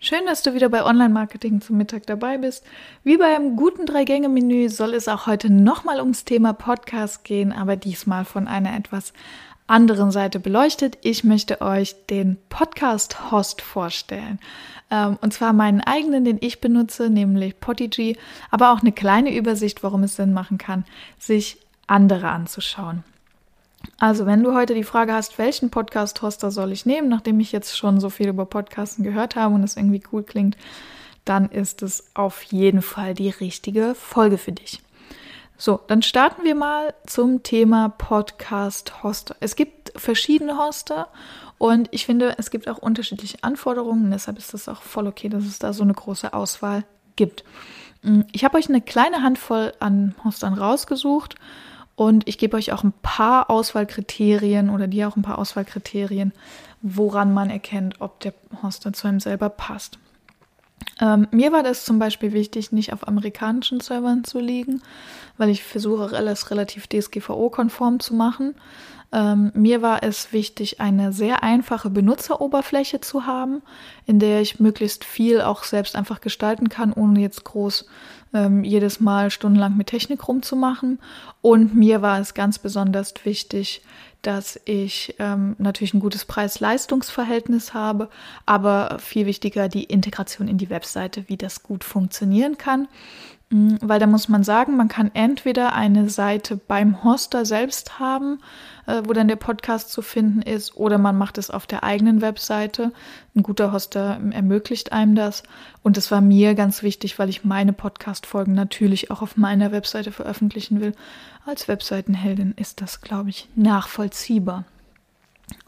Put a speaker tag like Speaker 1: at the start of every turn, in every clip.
Speaker 1: Schön, dass du wieder bei Online-Marketing zum Mittag dabei bist. Wie beim guten Drei-Gänge-Menü soll es auch heute nochmal ums Thema Podcast gehen, aber diesmal von einer etwas anderen Seite beleuchtet. Ich möchte euch den Podcast-Host vorstellen. Ähm, und zwar meinen eigenen, den ich benutze, nämlich Podigy, aber auch eine kleine Übersicht, warum es Sinn machen kann, sich andere anzuschauen. Also, wenn du heute die Frage hast, welchen Podcast-Hoster soll ich nehmen, nachdem ich jetzt schon so viel über Podcasten gehört habe und es irgendwie cool klingt, dann ist es auf jeden Fall die richtige Folge für dich. So, dann starten wir mal zum Thema Podcast-Hoster. Es gibt verschiedene Hoster und ich finde, es gibt auch unterschiedliche Anforderungen. Deshalb ist es auch voll okay, dass es da so eine große Auswahl gibt. Ich habe euch eine kleine Handvoll an Hostern rausgesucht und ich gebe euch auch ein paar Auswahlkriterien oder dir auch ein paar Auswahlkriterien, woran man erkennt, ob der Hoster zu einem selber passt. Ähm, mir war das zum Beispiel wichtig, nicht auf amerikanischen Servern zu liegen, weil ich versuche, alles relativ DSGVO-konform zu machen. Ähm, mir war es wichtig, eine sehr einfache Benutzeroberfläche zu haben, in der ich möglichst viel auch selbst einfach gestalten kann, ohne jetzt groß ähm, jedes Mal stundenlang mit Technik rumzumachen. Und mir war es ganz besonders wichtig, dass ich ähm, natürlich ein gutes Preis-Leistungs-Verhältnis habe, aber viel wichtiger die Integration in die Webseite, wie das gut funktionieren kann. Mhm, weil da muss man sagen, man kann entweder eine Seite beim Hoster selbst haben, äh, wo dann der Podcast zu finden ist, oder man macht es auf der eigenen Webseite. Ein guter Hoster ermöglicht einem das. Und das war mir ganz wichtig, weil ich meine Podcast-Folgen natürlich auch auf meiner Webseite veröffentlichen will. Als Webseitenheldin ist das, glaube ich, nachvollziehbar.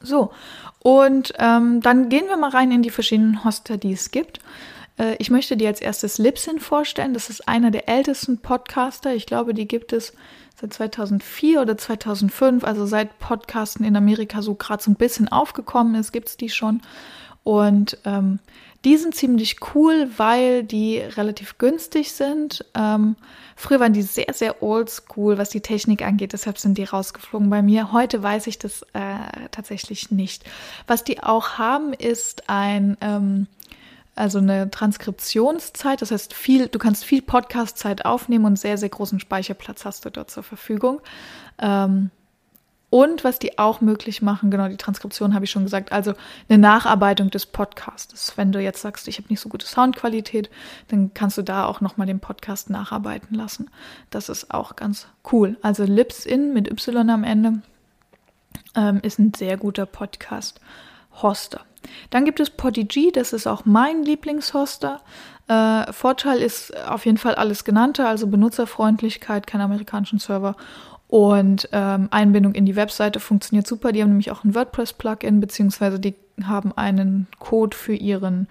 Speaker 1: So, und ähm, dann gehen wir mal rein in die verschiedenen Hoster, die es gibt. Äh, ich möchte dir als erstes Libsyn vorstellen. Das ist einer der ältesten Podcaster. Ich glaube, die gibt es seit 2004 oder 2005. Also seit Podcasten in Amerika so gerade so ein bisschen aufgekommen ist, gibt es die schon. Und ähm, die sind ziemlich cool, weil die relativ günstig sind. Ähm, früher waren die sehr, sehr oldschool, was die Technik angeht. Deshalb sind die rausgeflogen bei mir. Heute weiß ich das äh, tatsächlich nicht. Was die auch haben, ist ein ähm, also eine Transkriptionszeit. Das heißt, viel, du kannst viel Podcast-Zeit aufnehmen und sehr, sehr großen Speicherplatz hast du dort zur Verfügung. Ähm, und was die auch möglich machen, genau, die Transkription habe ich schon gesagt, also eine Nacharbeitung des Podcasts. Wenn du jetzt sagst, ich habe nicht so gute Soundqualität, dann kannst du da auch nochmal den Podcast nacharbeiten lassen. Das ist auch ganz cool. Also Lips In mit Y am Ende ähm, ist ein sehr guter Podcast-Hoster. Dann gibt es Podigy, das ist auch mein Lieblingshoster. Äh, Vorteil ist auf jeden Fall alles genannte, also Benutzerfreundlichkeit, kein amerikanischen Server und ähm, Einbindung in die Webseite funktioniert super. Die haben nämlich auch ein WordPress-Plugin, beziehungsweise die haben einen Code für ihren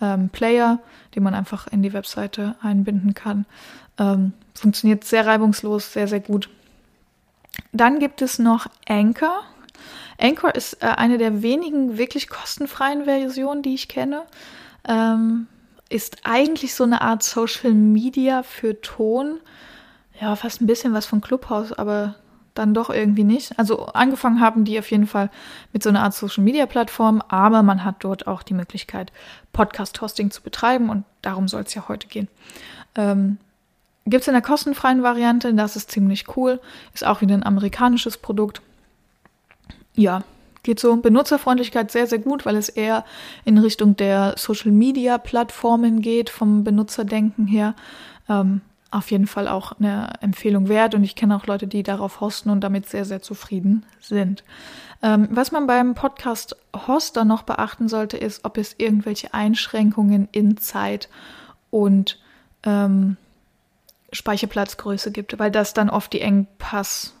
Speaker 1: ähm, Player, den man einfach in die Webseite einbinden kann. Ähm, funktioniert sehr reibungslos, sehr, sehr gut. Dann gibt es noch Anchor. Anchor ist äh, eine der wenigen wirklich kostenfreien Versionen, die ich kenne. Ähm, ist eigentlich so eine Art Social Media für Ton. Ja, fast ein bisschen was von Clubhouse, aber dann doch irgendwie nicht. Also angefangen haben die auf jeden Fall mit so einer Art Social Media Plattform, aber man hat dort auch die Möglichkeit, Podcast Hosting zu betreiben und darum soll es ja heute gehen. Ähm, Gibt es in der kostenfreien Variante, das ist ziemlich cool, ist auch wieder ein amerikanisches Produkt ja, geht so. Benutzerfreundlichkeit sehr, sehr gut, weil es eher in Richtung der Social-Media-Plattformen geht, vom Benutzerdenken her. Ähm, auf jeden Fall auch eine Empfehlung wert und ich kenne auch Leute, die darauf hosten und damit sehr, sehr zufrieden sind. Ähm, was man beim Podcast-Hoster noch beachten sollte, ist, ob es irgendwelche Einschränkungen in Zeit und ähm, Speicherplatzgröße gibt, weil das dann oft die Engpass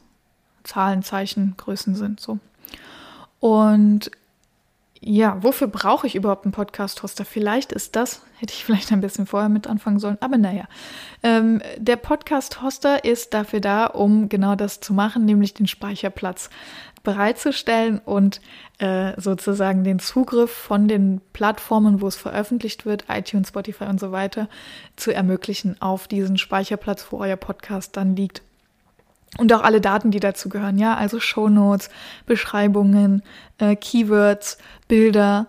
Speaker 1: Zahlen, Zeichen, Größen sind. So. Und ja, wofür brauche ich überhaupt einen Podcast-Hoster? Vielleicht ist das, hätte ich vielleicht ein bisschen vorher mit anfangen sollen, aber naja. Ähm, der Podcast-Hoster ist dafür da, um genau das zu machen, nämlich den Speicherplatz bereitzustellen und äh, sozusagen den Zugriff von den Plattformen, wo es veröffentlicht wird, iTunes, Spotify und so weiter, zu ermöglichen auf diesen Speicherplatz, wo euer Podcast dann liegt. Und auch alle Daten, die dazu gehören, ja, also Shownotes, Beschreibungen, äh, Keywords, Bilder,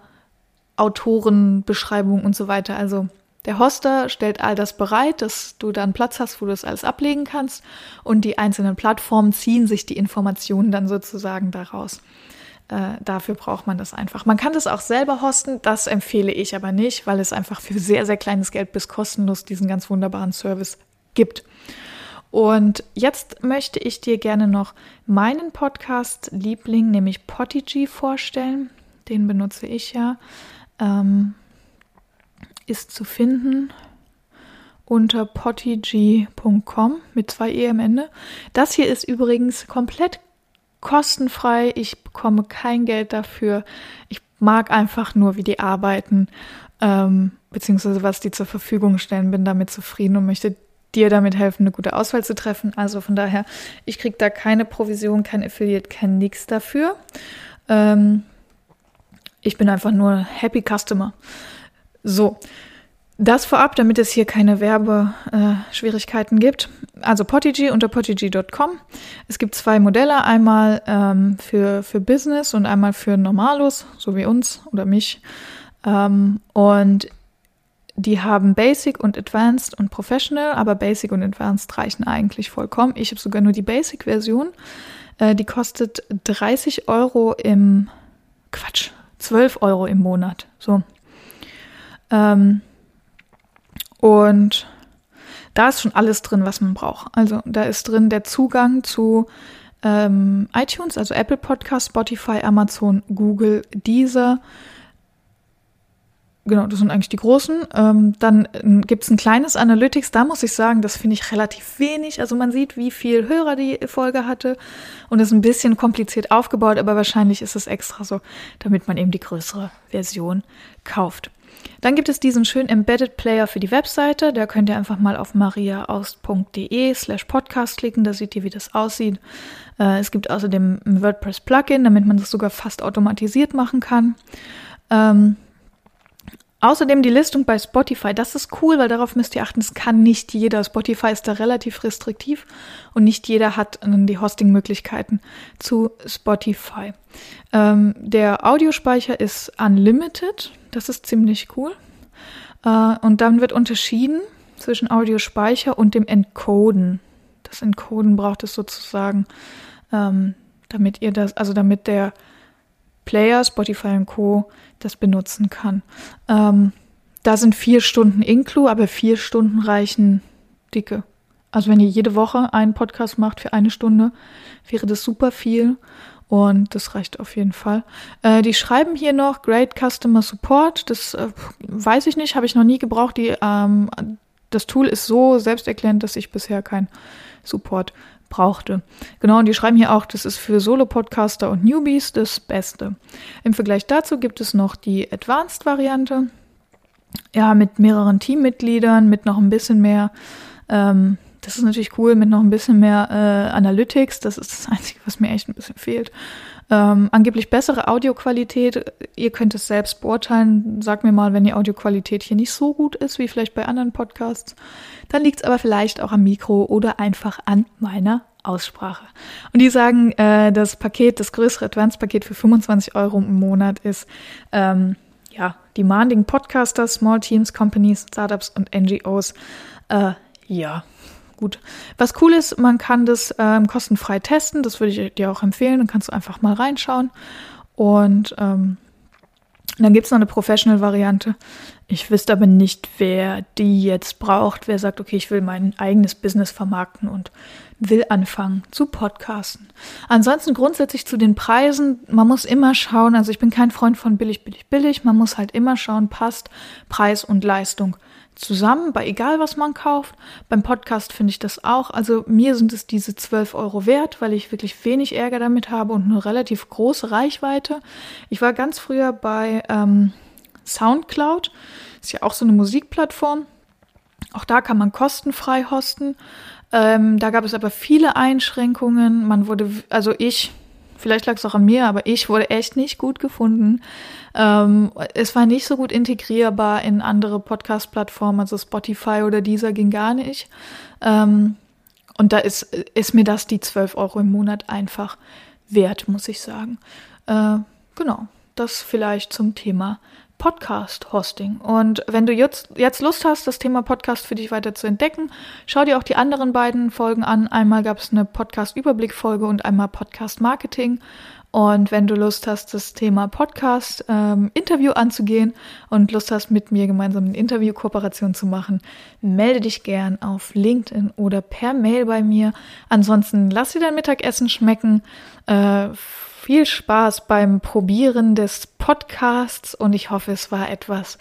Speaker 1: Autoren, Beschreibungen und so weiter. Also der Hoster stellt all das bereit, dass du dann Platz hast, wo du das alles ablegen kannst und die einzelnen Plattformen ziehen sich die Informationen dann sozusagen daraus. Äh, dafür braucht man das einfach. Man kann das auch selber hosten, das empfehle ich aber nicht, weil es einfach für sehr, sehr kleines Geld bis kostenlos diesen ganz wunderbaren Service gibt. Und jetzt möchte ich dir gerne noch meinen Podcast-Liebling, nämlich Potigy, vorstellen. Den benutze ich ja. Ähm, ist zu finden unter potigy.com mit zwei E am Ende. Das hier ist übrigens komplett kostenfrei. Ich bekomme kein Geld dafür. Ich mag einfach nur, wie die arbeiten, ähm, beziehungsweise was die zur Verfügung stellen, bin damit zufrieden und möchte dir damit helfen, eine gute Auswahl zu treffen. Also von daher, ich kriege da keine Provision, kein Affiliate, kein nix dafür. Ähm, ich bin einfach nur Happy Customer. So, das vorab, damit es hier keine Werbeschwierigkeiten gibt. Also Potigy unter potigy.com. Es gibt zwei Modelle, einmal ähm, für, für Business und einmal für Normalos, so wie uns oder mich. Ähm, und die haben Basic und Advanced und Professional, aber Basic und Advanced reichen eigentlich vollkommen. Ich habe sogar nur die Basic-Version. Äh, die kostet 30 Euro im Quatsch, 12 Euro im Monat. So. Ähm, und da ist schon alles drin, was man braucht. Also da ist drin der Zugang zu ähm, iTunes, also Apple Podcast, Spotify, Amazon, Google, Deezer, Genau, das sind eigentlich die großen. Ähm, dann gibt es ein kleines Analytics, da muss ich sagen, das finde ich relativ wenig. Also man sieht, wie viel Hörer die Folge hatte und ist ein bisschen kompliziert aufgebaut, aber wahrscheinlich ist es extra so, damit man eben die größere Version kauft. Dann gibt es diesen schönen Embedded Player für die Webseite. Da könnt ihr einfach mal auf mariaaust.de slash podcast klicken. Da seht ihr, wie das aussieht. Äh, es gibt außerdem ein WordPress Plugin, damit man das sogar fast automatisiert machen kann. Außerdem die Listung bei Spotify. Das ist cool, weil darauf müsst ihr achten, es kann nicht jeder. Spotify ist da relativ restriktiv und nicht jeder hat die Hosting-Möglichkeiten zu Spotify. Ähm, der Audiospeicher ist unlimited. Das ist ziemlich cool. Äh, und dann wird unterschieden zwischen Audiospeicher und dem Encoden. Das Encoden braucht es sozusagen, ähm, damit ihr das, also damit der Player, Spotify und Co. das benutzen kann. Ähm, da sind vier Stunden Inclu, aber vier Stunden reichen dicke. Also wenn ihr jede Woche einen Podcast macht für eine Stunde, wäre das super viel und das reicht auf jeden Fall. Äh, die schreiben hier noch Great Customer Support. Das äh, weiß ich nicht, habe ich noch nie gebraucht. Die, ähm, das Tool ist so selbsterklärend, dass ich bisher keinen Support brauchte. Genau, und die schreiben hier auch, das ist für Solo-Podcaster und Newbies das Beste. Im Vergleich dazu gibt es noch die Advanced-Variante. Ja, mit mehreren Teammitgliedern, mit noch ein bisschen mehr, ähm, das ist natürlich cool, mit noch ein bisschen mehr äh, Analytics. Das ist das Einzige, was mir echt ein bisschen fehlt. Ähm, angeblich bessere Audioqualität. Ihr könnt es selbst beurteilen. Sagt mir mal, wenn die Audioqualität hier nicht so gut ist, wie vielleicht bei anderen Podcasts. Dann liegt es aber vielleicht auch am Mikro oder einfach an meiner Aussprache. Und die sagen, äh, das Paket, das größere Advanced-Paket für 25 Euro im Monat ist, ähm, ja, Demanding Podcasters, Small Teams, Companies, Startups und NGOs. Äh, ja, gut. Was cool ist, man kann das ähm, kostenfrei testen. Das würde ich dir auch empfehlen. Dann kannst du einfach mal reinschauen. Und ähm, dann gibt es noch eine Professional-Variante. Ich wüsste aber nicht, wer die jetzt braucht, wer sagt, okay, ich will mein eigenes Business vermarkten und will anfangen zu podcasten. Ansonsten grundsätzlich zu den Preisen, man muss immer schauen, also ich bin kein Freund von billig, billig, billig, man muss halt immer schauen, passt Preis und Leistung zusammen, bei egal was man kauft. Beim Podcast finde ich das auch. Also mir sind es diese 12 Euro wert, weil ich wirklich wenig Ärger damit habe und eine relativ große Reichweite. Ich war ganz früher bei ähm, Soundcloud, ist ja auch so eine Musikplattform. Auch da kann man kostenfrei hosten. Ähm, da gab es aber viele Einschränkungen. Man wurde, also ich Vielleicht lag es auch an mir, aber ich wurde echt nicht gut gefunden. Ähm, es war nicht so gut integrierbar in andere Podcast-Plattformen, also Spotify oder dieser ging gar nicht. Ähm, und da ist, ist mir das die 12 Euro im Monat einfach wert, muss ich sagen. Äh, genau, das vielleicht zum Thema Podcast-Hosting. Und wenn du jetzt, jetzt Lust hast, das Thema Podcast für dich weiter zu entdecken, schau dir auch die anderen beiden Folgen an. Einmal gab es eine Podcast-Überblick-Folge und einmal Podcast-Marketing. Und wenn du Lust hast, das Thema Podcast-Interview ähm, anzugehen und Lust hast, mit mir gemeinsam eine Interview-Kooperation zu machen, melde dich gern auf LinkedIn oder per Mail bei mir. Ansonsten lass dir dein Mittagessen schmecken. Äh, viel Spaß beim Probieren des Podcasts und ich hoffe, es war etwas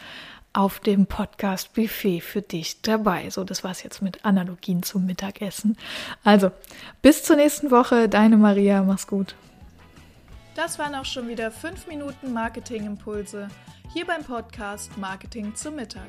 Speaker 1: auf dem Podcast Buffet für dich dabei. So, das war's jetzt mit Analogien zum Mittagessen. Also, bis zur nächsten Woche. Deine Maria, mach's gut.
Speaker 2: Das waren auch schon wieder fünf Minuten Marketingimpulse hier beim Podcast Marketing zum Mittag.